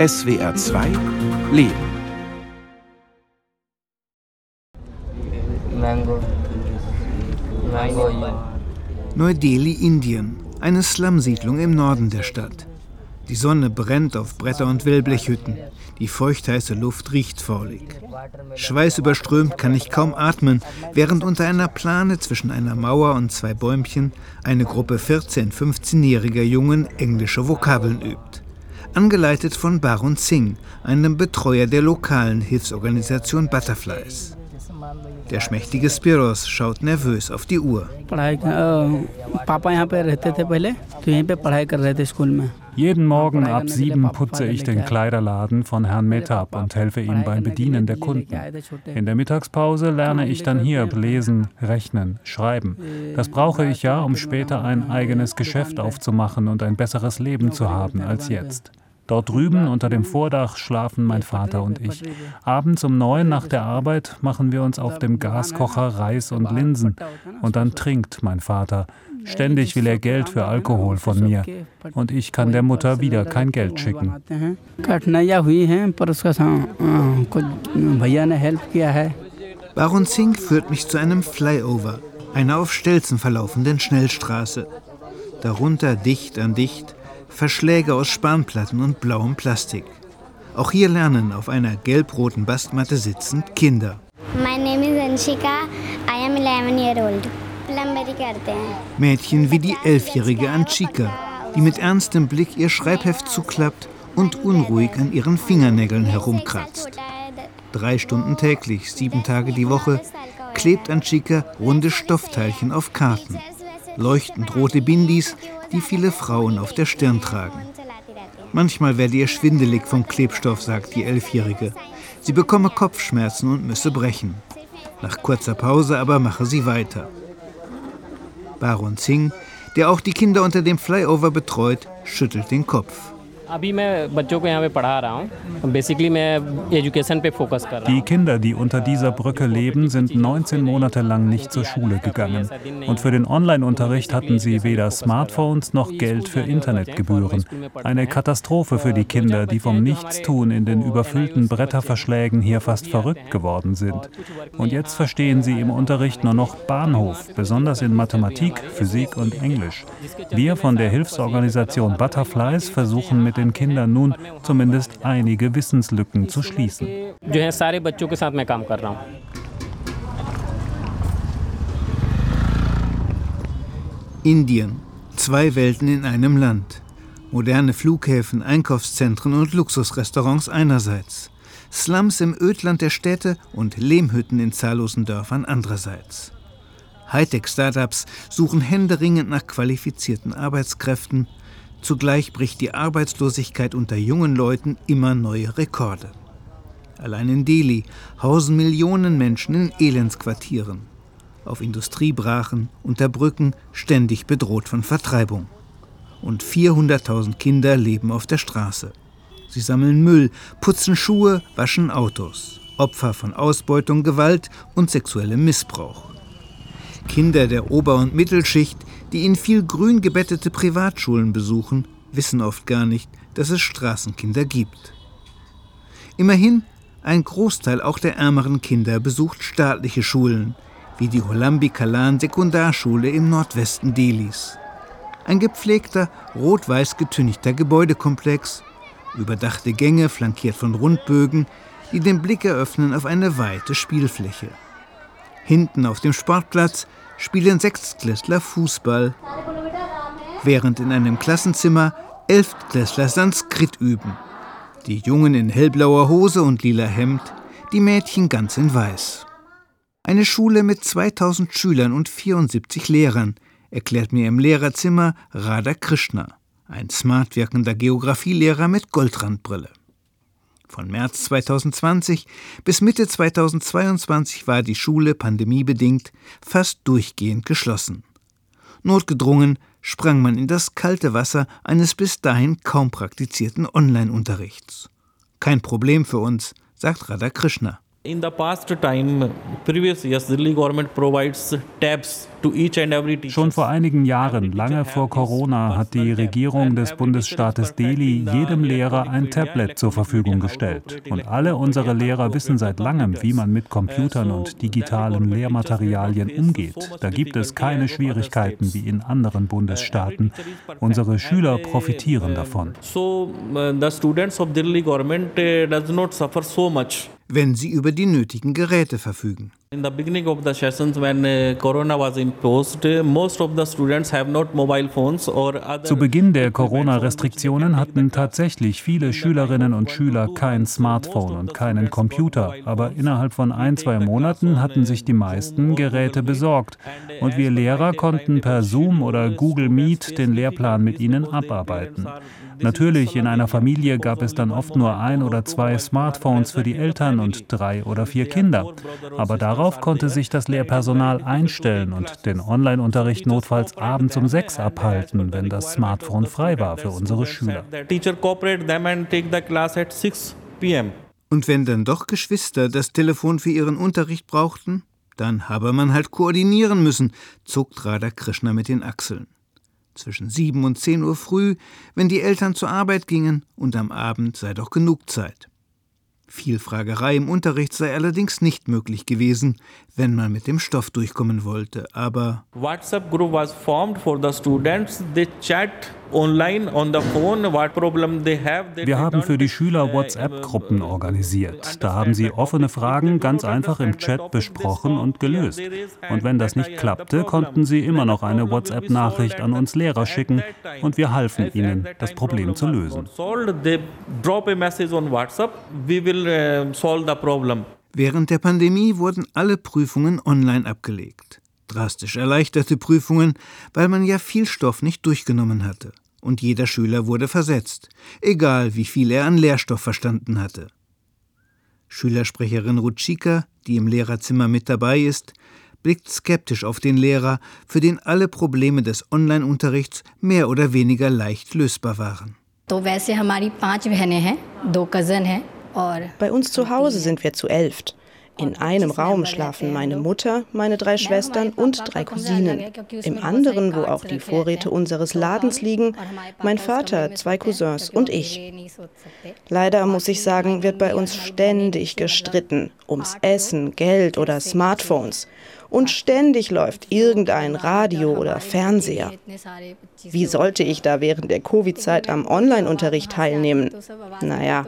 SWR 2 Leben. Neu-Delhi, Indien. Eine Slumsiedlung im Norden der Stadt. Die Sonne brennt auf Bretter- und Wellblechhütten. Die feuchtheiße Luft riecht faulig. Schweißüberströmt kann ich kaum atmen, während unter einer Plane zwischen einer Mauer und zwei Bäumchen eine Gruppe 14-, 15-jähriger Jungen englische Vokabeln übt. Angeleitet von Baron Singh, einem Betreuer der lokalen Hilfsorganisation Butterflies. Der schmächtige Spiros schaut nervös auf die Uhr. Jeden Morgen ab sieben putze ich den Kleiderladen von Herrn Metab und helfe ihm beim Bedienen der Kunden. In der Mittagspause lerne ich dann hier lesen, rechnen, schreiben. Das brauche ich ja, um später ein eigenes Geschäft aufzumachen und ein besseres Leben zu haben als jetzt. Dort drüben unter dem Vordach schlafen mein Vater und ich. Abends um neun nach der Arbeit machen wir uns auf dem Gaskocher Reis und Linsen. Und dann trinkt mein Vater. Ständig will er Geld für Alkohol von mir. Und ich kann der Mutter wieder kein Geld schicken. Baron Singh führt mich zu einem Flyover, einer auf Stelzen verlaufenden Schnellstraße. Darunter dicht an dicht Verschläge aus Spanplatten und blauem Plastik. Auch hier lernen auf einer gelb-roten Bastmatte sitzend Kinder. My name is Anshika. I am 11 year old. Mädchen wie die elfjährige Anchika, die mit ernstem Blick ihr Schreibheft zuklappt und unruhig an ihren Fingernägeln herumkratzt. Drei Stunden täglich, sieben Tage die Woche, klebt Anchika runde Stoffteilchen auf Karten. Leuchtend rote Bindis, die viele Frauen auf der Stirn tragen. Manchmal werde ihr schwindelig vom Klebstoff, sagt die Elfjährige. Sie bekomme Kopfschmerzen und müsse brechen. Nach kurzer Pause aber mache sie weiter. Baron Singh, der auch die Kinder unter dem Flyover betreut, schüttelt den Kopf. Die Kinder, die unter dieser Brücke leben, sind 19 Monate lang nicht zur Schule gegangen. Und für den Online-Unterricht hatten sie weder Smartphones noch Geld für Internetgebühren. Eine Katastrophe für die Kinder, die vom Nichtstun in den überfüllten Bretterverschlägen hier fast verrückt geworden sind. Und jetzt verstehen sie im Unterricht nur noch Bahnhof, besonders in Mathematik, Physik und Englisch. Wir von der Hilfsorganisation Butterflies versuchen mit den Kindern nun zumindest einige Wissenslücken zu schließen. Indien. Zwei Welten in einem Land. Moderne Flughäfen, Einkaufszentren und Luxusrestaurants einerseits. Slums im Ödland der Städte und Lehmhütten in zahllosen Dörfern andererseits. Hightech-Startups suchen händeringend nach qualifizierten Arbeitskräften. Zugleich bricht die Arbeitslosigkeit unter jungen Leuten immer neue Rekorde. Allein in Delhi hausen Millionen Menschen in Elendsquartieren. Auf Industriebrachen, unter Brücken, ständig bedroht von Vertreibung. Und 400.000 Kinder leben auf der Straße. Sie sammeln Müll, putzen Schuhe, waschen Autos. Opfer von Ausbeutung, Gewalt und sexuellem Missbrauch. Kinder der Ober- und Mittelschicht, die in viel grün gebettete Privatschulen besuchen, wissen oft gar nicht, dass es Straßenkinder gibt. Immerhin, ein Großteil auch der ärmeren Kinder besucht staatliche Schulen, wie die Holambi Kalan Sekundarschule im Nordwesten Delis. Ein gepflegter, rot-weiß getünchter Gebäudekomplex, überdachte Gänge flankiert von Rundbögen, die den Blick eröffnen auf eine weite Spielfläche. Hinten auf dem Sportplatz spielen Sechstklässler Fußball, während in einem Klassenzimmer Elftklässler Sanskrit üben. Die Jungen in hellblauer Hose und lila Hemd, die Mädchen ganz in weiß. Eine Schule mit 2000 Schülern und 74 Lehrern, erklärt mir im Lehrerzimmer Radha Krishna, ein smart wirkender Geographielehrer mit Goldrandbrille. Von März 2020 bis Mitte 2022 war die Schule pandemiebedingt fast durchgehend geschlossen. Notgedrungen sprang man in das kalte Wasser eines bis dahin kaum praktizierten Online-Unterrichts. Kein Problem für uns, sagt Radha Krishna. In the past time, previous years, Delhi government provides tabs Schon vor einigen Jahren, lange vor Corona, hat die Regierung des Bundesstaates Delhi jedem Lehrer ein Tablet zur Verfügung gestellt. Und alle unsere Lehrer wissen seit langem, wie man mit Computern und digitalen Lehrmaterialien umgeht. Da gibt es keine Schwierigkeiten wie in anderen Bundesstaaten. Unsere Schüler profitieren davon. So, uh, the students of Delhi government uh, does not suffer so much wenn sie über die nötigen Geräte verfügen. In the beginning of the sessions when uh, corona was imposed, most of the students have not mobile phones or other Zu Beginn der Corona-Restriktionen hatten tatsächlich viele Schülerinnen und Schüler kein Smartphone und keinen Computer, aber innerhalb von ein, zwei Monaten hatten sich die meisten Geräte besorgt und wir Lehrer konnten per Zoom oder Google Meet den Lehrplan mit ihnen abarbeiten. Natürlich, in einer Familie gab es dann oft nur ein oder zwei Smartphones für die Eltern und drei oder vier Kinder. Aber darauf konnte sich das Lehrpersonal einstellen und den Online-Unterricht notfalls abends um sechs abhalten, wenn das Smartphone frei war für unsere Schüler. Und wenn dann doch Geschwister das Telefon für ihren Unterricht brauchten, dann habe man halt koordinieren müssen, zuckt Radha Krishna mit den Achseln zwischen sieben und zehn Uhr früh, wenn die Eltern zur Arbeit gingen, und am Abend sei doch genug Zeit. Viel Fragerei im Unterricht sei allerdings nicht möglich gewesen, wenn man mit dem Stoff durchkommen wollte, aber WhatsApp group was formed for the students. They chat wir haben für die Schüler WhatsApp-Gruppen organisiert. Da haben sie offene Fragen ganz einfach im Chat besprochen und gelöst. Und wenn das nicht klappte, konnten sie immer noch eine WhatsApp-Nachricht an uns Lehrer schicken und wir halfen ihnen, das Problem zu lösen. Während der Pandemie wurden alle Prüfungen online abgelegt drastisch erleichterte Prüfungen, weil man ja viel Stoff nicht durchgenommen hatte. Und jeder Schüler wurde versetzt, egal wie viel er an Lehrstoff verstanden hatte. Schülersprecherin Rutschika, die im Lehrerzimmer mit dabei ist, blickt skeptisch auf den Lehrer, für den alle Probleme des Online-Unterrichts mehr oder weniger leicht lösbar waren. Bei uns zu Hause sind wir zu elf. In einem Raum schlafen meine Mutter, meine drei Schwestern und drei Cousinen. Im anderen, wo auch die Vorräte unseres Ladens liegen, mein Vater, zwei Cousins und ich. Leider muss ich sagen, wird bei uns ständig gestritten ums Essen, Geld oder Smartphones. Und ständig läuft irgendein Radio oder Fernseher. Wie sollte ich da während der Covid-Zeit am Online-Unterricht teilnehmen? Naja,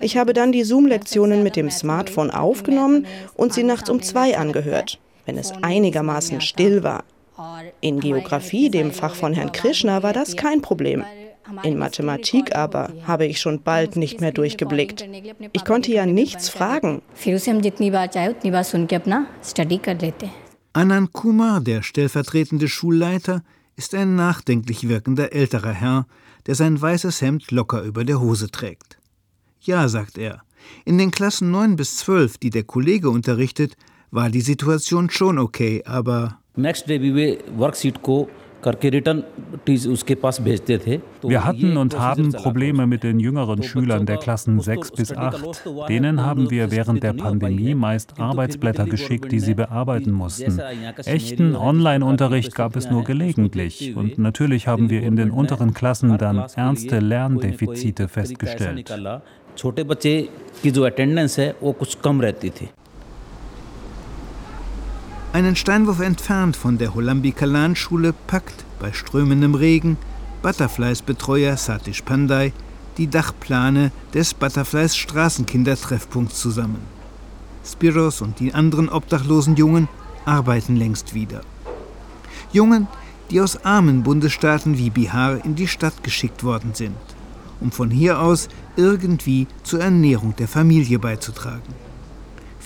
ich habe dann die Zoom-Lektionen mit dem Smartphone aufgenommen und sie nachts um zwei angehört, wenn es einigermaßen still war. In Geografie, dem Fach von Herrn Krishna, war das kein Problem. In Mathematik aber habe ich schon bald nicht mehr durchgeblickt. Ich konnte ja nichts fragen. Anand Kumar, der stellvertretende Schulleiter, ist ein nachdenklich wirkender älterer Herr, der sein weißes Hemd locker über der Hose trägt. Ja, sagt er. In den Klassen 9 bis 12, die der Kollege unterrichtet, war die Situation schon okay, aber wir hatten und haben Probleme mit den jüngeren Schülern der Klassen 6 bis 8. Denen haben wir während der Pandemie meist Arbeitsblätter geschickt, die sie bearbeiten mussten. Echten Online-Unterricht gab es nur gelegentlich. Und natürlich haben wir in den unteren Klassen dann ernste Lerndefizite festgestellt. छोटे बच्चे की जो अटेंडेंस है वो कुछ कम रहती थी Einen Steinwurf entfernt von der Holambi Kalan Schule packt bei strömendem Regen Butterflies Betreuer Satish Pandai die Dachplane des Butterflies Straßenkindertreffpunkts zusammen. Spiros und die anderen obdachlosen Jungen arbeiten längst wieder. Jungen, die aus armen Bundesstaaten wie Bihar in die Stadt geschickt worden sind um von hier aus irgendwie zur Ernährung der Familie beizutragen.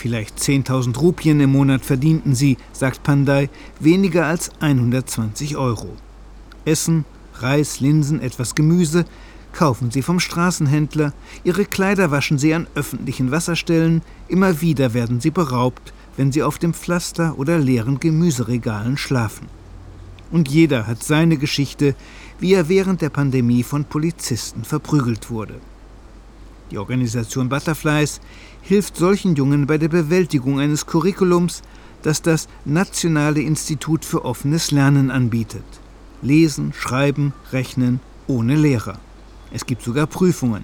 Vielleicht 10.000 Rupien im Monat verdienten sie, sagt Pandai, weniger als 120 Euro. Essen, Reis, Linsen, etwas Gemüse kaufen sie vom Straßenhändler, ihre Kleider waschen sie an öffentlichen Wasserstellen, immer wieder werden sie beraubt, wenn sie auf dem Pflaster oder leeren Gemüseregalen schlafen. Und jeder hat seine Geschichte, wie er während der Pandemie von Polizisten verprügelt wurde. Die Organisation Butterflies hilft solchen Jungen bei der Bewältigung eines Curriculums, das das Nationale Institut für offenes Lernen anbietet. Lesen, Schreiben, Rechnen ohne Lehrer. Es gibt sogar Prüfungen.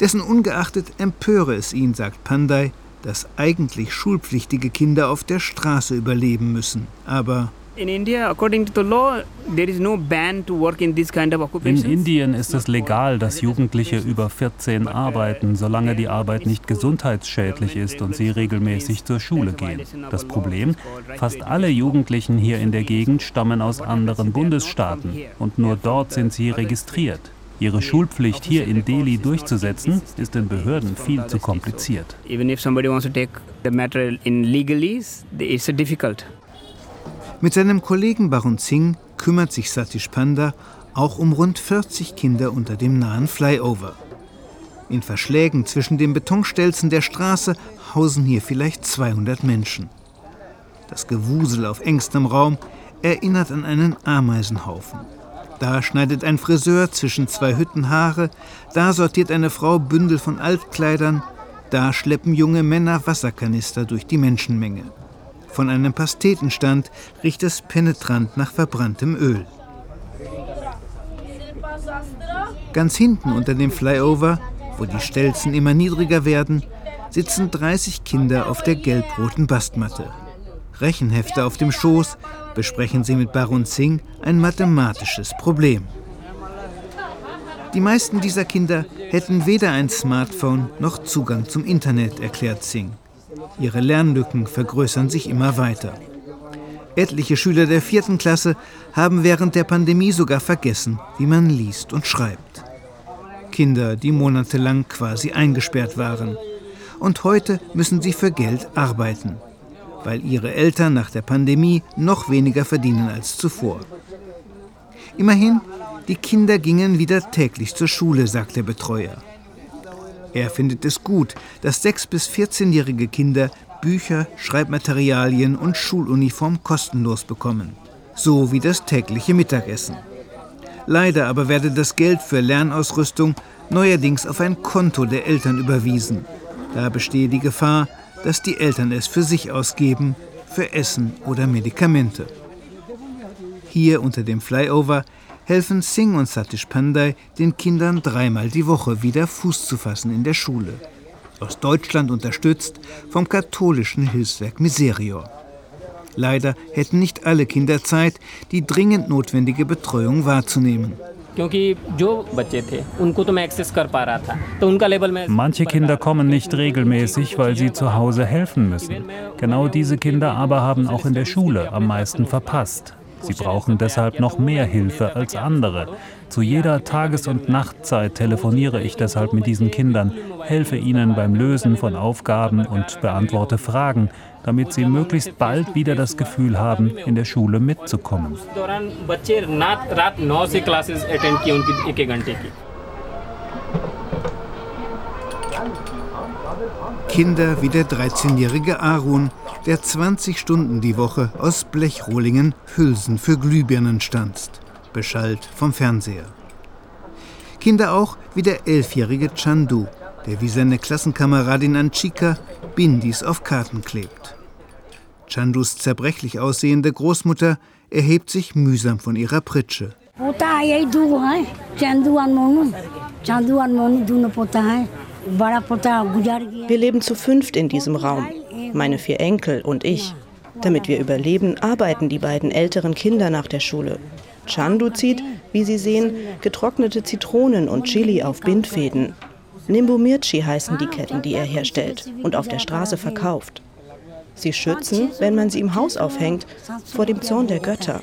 Dessen ungeachtet empöre es ihn, sagt Pandai, dass eigentlich schulpflichtige Kinder auf der Straße überleben müssen. Aber in Indien ist es legal, dass Jugendliche über 14 arbeiten, solange die Arbeit nicht gesundheitsschädlich ist und sie regelmäßig zur Schule gehen. Das Problem, fast alle Jugendlichen hier in der Gegend stammen aus anderen Bundesstaaten und nur dort sind sie registriert. Ihre Schulpflicht hier in Delhi durchzusetzen, ist den Behörden viel zu kompliziert. Mit seinem Kollegen Barun Singh kümmert sich Satish Panda auch um rund 40 Kinder unter dem nahen Flyover. In Verschlägen zwischen den Betonstelzen der Straße hausen hier vielleicht 200 Menschen. Das Gewusel auf engstem Raum erinnert an einen Ameisenhaufen. Da schneidet ein Friseur zwischen zwei Hütten Haare, da sortiert eine Frau Bündel von Altkleidern, da schleppen junge Männer Wasserkanister durch die Menschenmenge. Von einem Pastetenstand riecht es penetrant nach verbranntem Öl. Ganz hinten unter dem Flyover, wo die Stelzen immer niedriger werden, sitzen 30 Kinder auf der gelb-roten Bastmatte. Rechenhefte auf dem Schoß, besprechen sie mit Baron Singh ein mathematisches Problem. Die meisten dieser Kinder hätten weder ein Smartphone noch Zugang zum Internet, erklärt Singh. Ihre Lernlücken vergrößern sich immer weiter. Etliche Schüler der vierten Klasse haben während der Pandemie sogar vergessen, wie man liest und schreibt. Kinder, die monatelang quasi eingesperrt waren. Und heute müssen sie für Geld arbeiten weil ihre Eltern nach der Pandemie noch weniger verdienen als zuvor. Immerhin, die Kinder gingen wieder täglich zur Schule, sagt der Betreuer. Er findet es gut, dass 6- bis 14-jährige Kinder Bücher, Schreibmaterialien und Schuluniform kostenlos bekommen, so wie das tägliche Mittagessen. Leider aber werde das Geld für Lernausrüstung neuerdings auf ein Konto der Eltern überwiesen. Da bestehe die Gefahr, dass die Eltern es für sich ausgeben, für Essen oder Medikamente. Hier unter dem Flyover helfen Singh und Satish Pandai den Kindern dreimal die Woche wieder Fuß zu fassen in der Schule. Aus Deutschland unterstützt vom katholischen Hilfswerk Miserior. Leider hätten nicht alle Kinder Zeit, die dringend notwendige Betreuung wahrzunehmen. Manche Kinder kommen nicht regelmäßig, weil sie zu Hause helfen müssen. Genau diese Kinder aber haben auch in der Schule am meisten verpasst. Sie brauchen deshalb noch mehr Hilfe als andere. Zu jeder Tages- und Nachtzeit telefoniere ich deshalb mit diesen Kindern, helfe ihnen beim Lösen von Aufgaben und beantworte Fragen, damit sie möglichst bald wieder das Gefühl haben, in der Schule mitzukommen. Kinder wie der 13-jährige Arun, der 20 Stunden die Woche aus Blechrohlingen Hülsen für Glühbirnen stanzt, beschallt vom Fernseher. Kinder auch wie der elfjährige Chandu, der wie seine Klassenkameradin Anchika Bindis auf Karten klebt. Chandus zerbrechlich aussehende Großmutter erhebt sich mühsam von ihrer Pritsche. Wir leben zu fünft in diesem Raum, meine vier Enkel und ich. Damit wir überleben, arbeiten die beiden älteren Kinder nach der Schule. Chandu zieht, wie Sie sehen, getrocknete Zitronen und Chili auf Bindfäden. Nimbu Mirchi heißen die Ketten, die er herstellt und auf der Straße verkauft. Sie schützen, wenn man sie im Haus aufhängt, vor dem Zorn der Götter.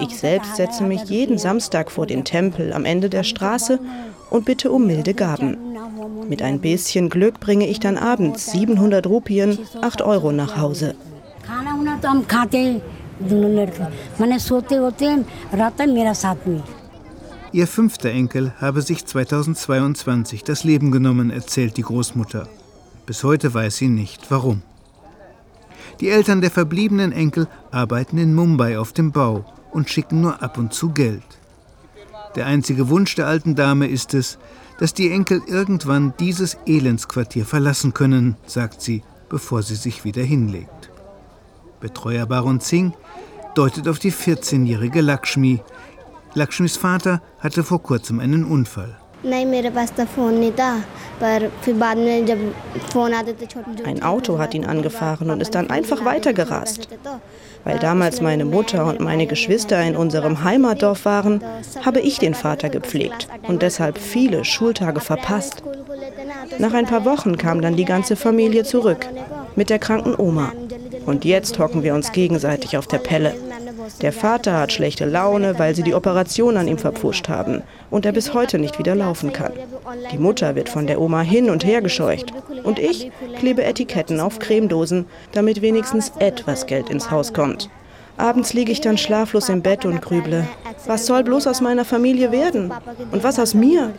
Ich selbst setze mich jeden Samstag vor den Tempel am Ende der Straße und bitte um milde Gaben. Mit ein bisschen Glück bringe ich dann abends 700 Rupien, 8 Euro nach Hause. Ihr fünfter Enkel habe sich 2022 das Leben genommen, erzählt die Großmutter. Bis heute weiß sie nicht, warum. Die Eltern der verbliebenen Enkel arbeiten in Mumbai auf dem Bau und schicken nur ab und zu Geld. Der einzige Wunsch der alten Dame ist es, dass die Enkel irgendwann dieses Elendsquartier verlassen können, sagt sie, bevor sie sich wieder hinlegt. Betreuer Baron Singh deutet auf die 14-jährige Lakshmi. Lakshmis Vater hatte vor kurzem einen Unfall. Ein Auto hat ihn angefahren und ist dann einfach weitergerast. Weil damals meine Mutter und meine Geschwister in unserem Heimatdorf waren, habe ich den Vater gepflegt und deshalb viele Schultage verpasst. Nach ein paar Wochen kam dann die ganze Familie zurück mit der kranken Oma. Und jetzt hocken wir uns gegenseitig auf der Pelle. Der Vater hat schlechte Laune, weil sie die Operation an ihm verpfuscht haben und er bis heute nicht wieder laufen kann. Die Mutter wird von der Oma hin und her gescheucht. Und ich klebe Etiketten auf Cremedosen, damit wenigstens etwas Geld ins Haus kommt. Abends liege ich dann schlaflos im Bett und grüble. Was soll bloß aus meiner Familie werden? Und was aus mir?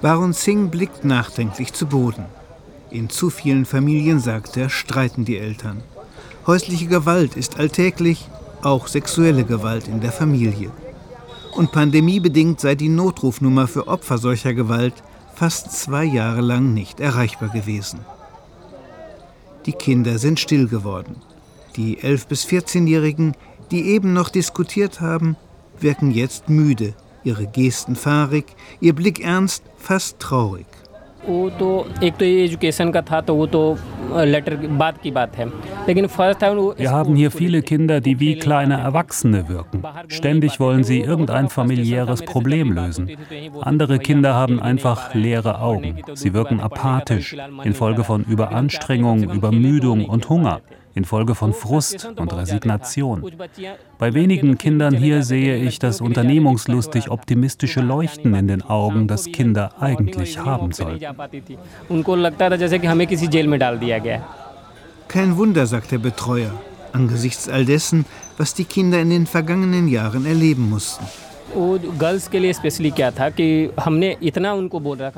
Baron Singh blickt nachdenklich zu Boden. In zu vielen Familien, sagt er, streiten die Eltern. Häusliche Gewalt ist alltäglich, auch sexuelle Gewalt in der Familie. Und pandemiebedingt sei die Notrufnummer für Opfer solcher Gewalt fast zwei Jahre lang nicht erreichbar gewesen. Die Kinder sind still geworden. Die 11- bis 14-Jährigen, die eben noch diskutiert haben, wirken jetzt müde, ihre Gesten fahrig, ihr Blick ernst, fast traurig. वो तो एक तो ये एजुकेशन का था तो वो तो लेटर बाद की बात है लेकिन फर्स्ट था Wir haben hier viele Kinder, die wie kleine Erwachsene wirken. Ständig wollen sie irgendein familiäres Problem lösen. Andere Kinder haben einfach leere Augen. Sie wirken apathisch infolge von Überanstrengung, Übermüdung und Hunger infolge von Frust und Resignation. Bei wenigen Kindern hier sehe ich das unternehmungslustig optimistische Leuchten in den Augen, das Kinder eigentlich haben sollten. Kein Wunder, sagt der Betreuer, angesichts all dessen, was die Kinder in den vergangenen Jahren erleben mussten.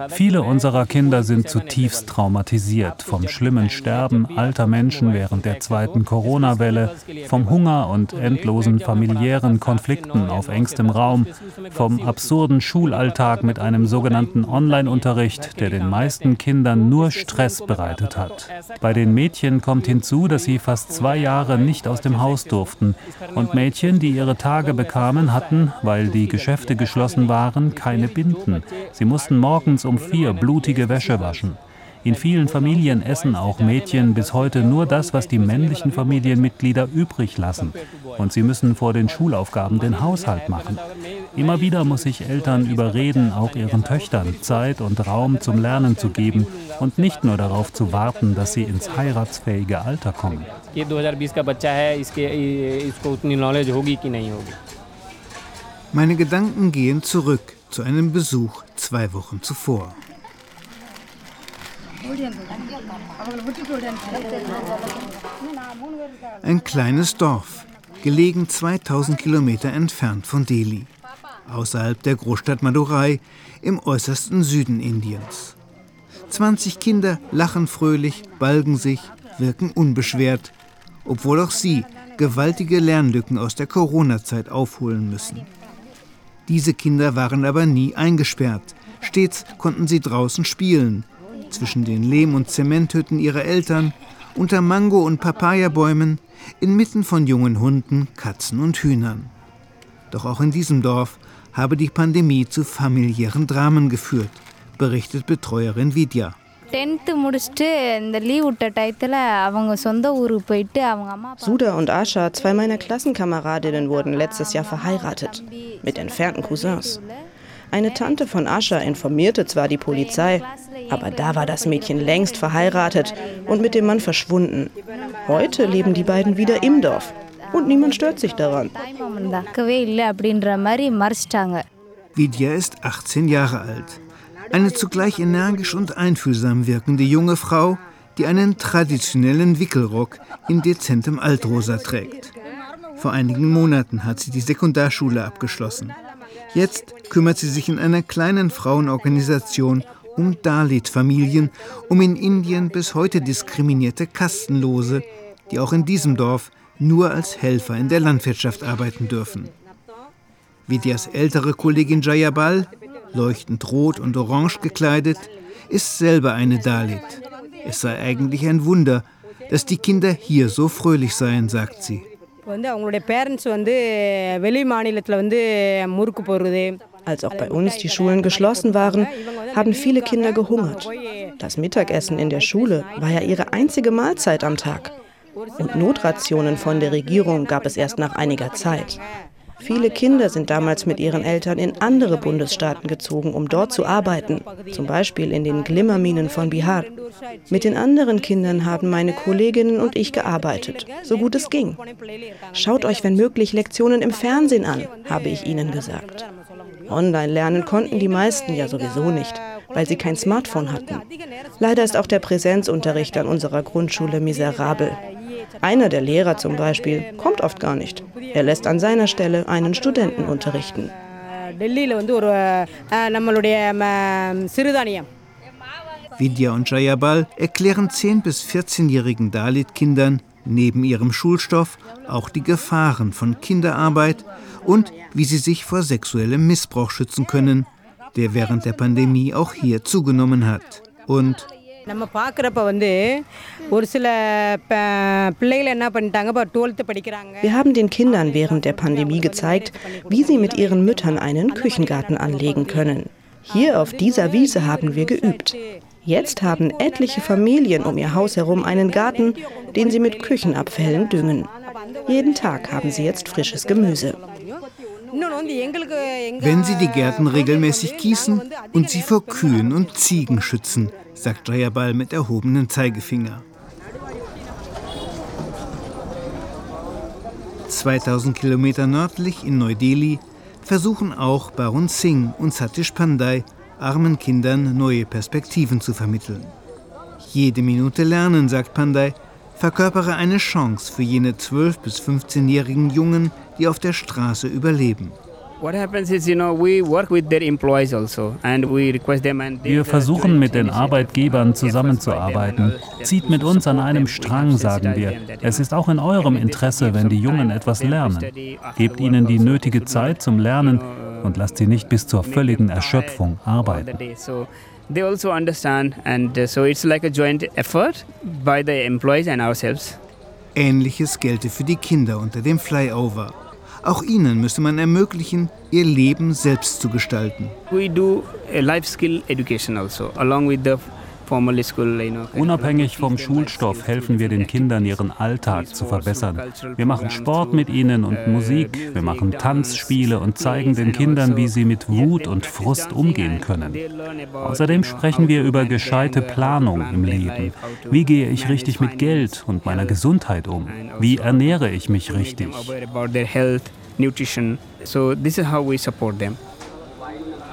Viele unserer Kinder sind zutiefst traumatisiert vom schlimmen Sterben alter Menschen während der zweiten Corona-Welle, vom Hunger und endlosen familiären Konflikten auf engstem Raum, vom absurden Schulalltag mit einem sogenannten Online-Unterricht, der den meisten Kindern nur Stress bereitet hat. Bei den Mädchen kommt hinzu, dass sie fast zwei Jahre nicht aus dem Haus durften und Mädchen, die ihre Tage bekamen, hatten, weil die Geschäfte geschlossen waren, keine Binden. Sie mussten morgens um vier blutige Wäsche waschen. In vielen Familien essen auch Mädchen bis heute nur das, was die männlichen Familienmitglieder übrig lassen. Und sie müssen vor den Schulaufgaben den Haushalt machen. Immer wieder muss ich Eltern überreden, auch ihren Töchtern Zeit und Raum zum Lernen zu geben und nicht nur darauf zu warten, dass sie ins heiratsfähige Alter kommen. Meine Gedanken gehen zurück zu einem Besuch zwei Wochen zuvor. Ein kleines Dorf, gelegen 2000 Kilometer entfernt von Delhi, außerhalb der Großstadt Madurai im äußersten Süden Indiens. 20 Kinder lachen fröhlich, balgen sich, wirken unbeschwert, obwohl auch sie gewaltige Lernlücken aus der Corona-Zeit aufholen müssen. Diese Kinder waren aber nie eingesperrt. Stets konnten sie draußen spielen, zwischen den Lehm- und Zementhütten ihrer Eltern, unter Mango- und Papayabäumen, inmitten von jungen Hunden, Katzen und Hühnern. Doch auch in diesem Dorf habe die Pandemie zu familiären Dramen geführt, berichtet Betreuerin Vidya. Suda und Asha, zwei meiner Klassenkameradinnen, wurden letztes Jahr verheiratet. Mit entfernten Cousins. Eine Tante von Asha informierte zwar die Polizei, aber da war das Mädchen längst verheiratet und mit dem Mann verschwunden. Heute leben die beiden wieder im Dorf und niemand stört sich daran. Vidya ist 18 Jahre alt. Eine zugleich energisch und einfühlsam wirkende junge Frau, die einen traditionellen Wickelrock in dezentem Altrosa trägt. Vor einigen Monaten hat sie die Sekundarschule abgeschlossen. Jetzt kümmert sie sich in einer kleinen Frauenorganisation um Dalit-Familien, um in Indien bis heute diskriminierte Kastenlose, die auch in diesem Dorf nur als Helfer in der Landwirtschaft arbeiten dürfen. Vidyas ältere Kollegin Jayabal, leuchtend rot und orange gekleidet, ist selber eine Dalit. Es sei eigentlich ein Wunder, dass die Kinder hier so fröhlich seien, sagt sie. Als auch bei uns die Schulen geschlossen waren, haben viele Kinder gehungert. Das Mittagessen in der Schule war ja ihre einzige Mahlzeit am Tag. Und Notrationen von der Regierung gab es erst nach einiger Zeit. Viele Kinder sind damals mit ihren Eltern in andere Bundesstaaten gezogen, um dort zu arbeiten, zum Beispiel in den Glimmerminen von Bihar. Mit den anderen Kindern haben meine Kolleginnen und ich gearbeitet, so gut es ging. Schaut euch, wenn möglich, Lektionen im Fernsehen an, habe ich ihnen gesagt. Online lernen konnten die meisten ja sowieso nicht, weil sie kein Smartphone hatten. Leider ist auch der Präsenzunterricht an unserer Grundschule miserabel. Einer der Lehrer zum Beispiel kommt oft gar nicht. Er lässt an seiner Stelle einen Studenten unterrichten. Vidya und Jayabal erklären 10- bis 14-jährigen Dalit-Kindern neben ihrem Schulstoff auch die Gefahren von Kinderarbeit und wie sie sich vor sexuellem Missbrauch schützen können, der während der Pandemie auch hier zugenommen hat. Und wir haben den Kindern während der Pandemie gezeigt, wie sie mit ihren Müttern einen Küchengarten anlegen können. Hier auf dieser Wiese haben wir geübt. Jetzt haben etliche Familien um ihr Haus herum einen Garten, den sie mit Küchenabfällen düngen. Jeden Tag haben sie jetzt frisches Gemüse. Wenn sie die Gärten regelmäßig gießen und sie vor Kühen und Ziegen schützen, sagt Jayabal mit erhobenem Zeigefinger. 2000 Kilometer nördlich in Neu-Delhi versuchen auch Barun Singh und Satish Pandey armen Kindern neue Perspektiven zu vermitteln. Jede Minute lernen, sagt Pandey, verkörpere eine Chance für jene 12- bis 15-jährigen Jungen, die auf der Straße überleben. Also, Wir versuchen mit den Arbeitgebern zusammenzuarbeiten. Zieht mit uns an einem Strang, sagen wir. Es ist auch in eurem Interesse, wenn die Jungen etwas lernen. Gebt ihnen die nötige Zeit zum Lernen und lasst sie nicht bis zur völligen Erschöpfung arbeiten. They also understand, and uh, so it's like a joint effort by the employees and ourselves. Ähnliches gelte für die Kinder unter dem Flyover. Auch ihnen müsse man ermöglichen, ihr Leben selbst zu gestalten. We do a life skill education also, along with the Unabhängig vom Schulstoff helfen wir den Kindern, ihren Alltag zu verbessern. Wir machen Sport mit ihnen und Musik, wir machen Tanzspiele und zeigen den Kindern, wie sie mit Wut und Frust umgehen können. Außerdem sprechen wir über gescheite Planung im Leben. Wie gehe ich richtig mit Geld und meiner Gesundheit um? Wie ernähre ich mich richtig?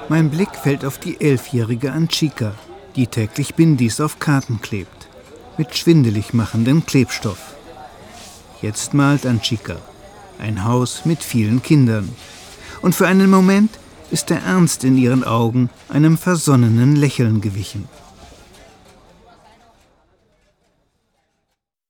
Mein Blick fällt auf die elfjährige Anchika, die täglich Bindis auf Karten klebt, mit schwindelig machendem Klebstoff. Jetzt malt Anchika ein Haus mit vielen Kindern. Und für einen Moment ist der Ernst in ihren Augen einem versonnenen Lächeln gewichen.